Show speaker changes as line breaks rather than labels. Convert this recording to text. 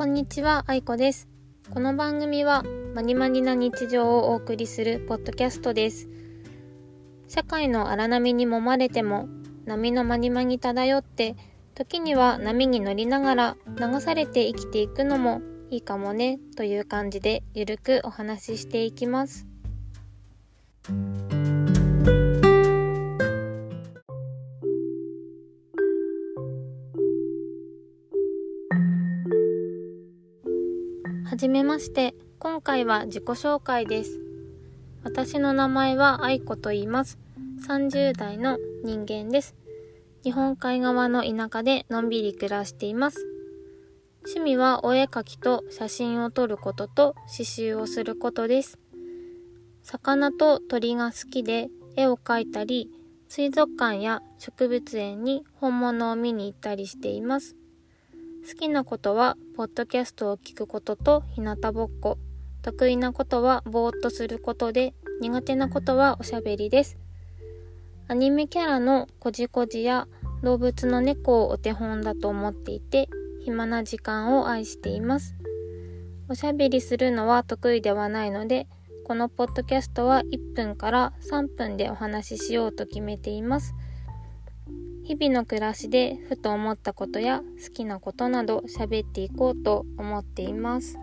こんにちは、あいこです。この番組は、まにまにな日常をお送りするポッドキャストです。社会の荒波に揉まれても、波のまにまに漂って、時には波に乗りながら流されて生きていくのもいいかもね、という感じでゆるくお話ししていきます。はじめまして。今回は自己紹介です。私の名前は愛子と言います。30代の人間です。日本海側の田舎でのんびり暮らしています。趣味はお絵描きと写真を撮ることと刺繍をすることです。魚と鳥が好きで絵を描いたり、水族館や植物園に本物を見に行ったりしています。好きなことは、ポッドキャストを聞くことと日向ぼっこ。得意なことはぼーっとすることで、苦手なことはおしゃべりです。アニメキャラのこじこじや動物の猫をお手本だと思っていて、暇な時間を愛しています。おしゃべりするのは得意ではないので、このポッドキャストは1分から3分でお話ししようと決めています。日々の暮らしでふと思ったことや好きなことなど喋っていこうと思っています。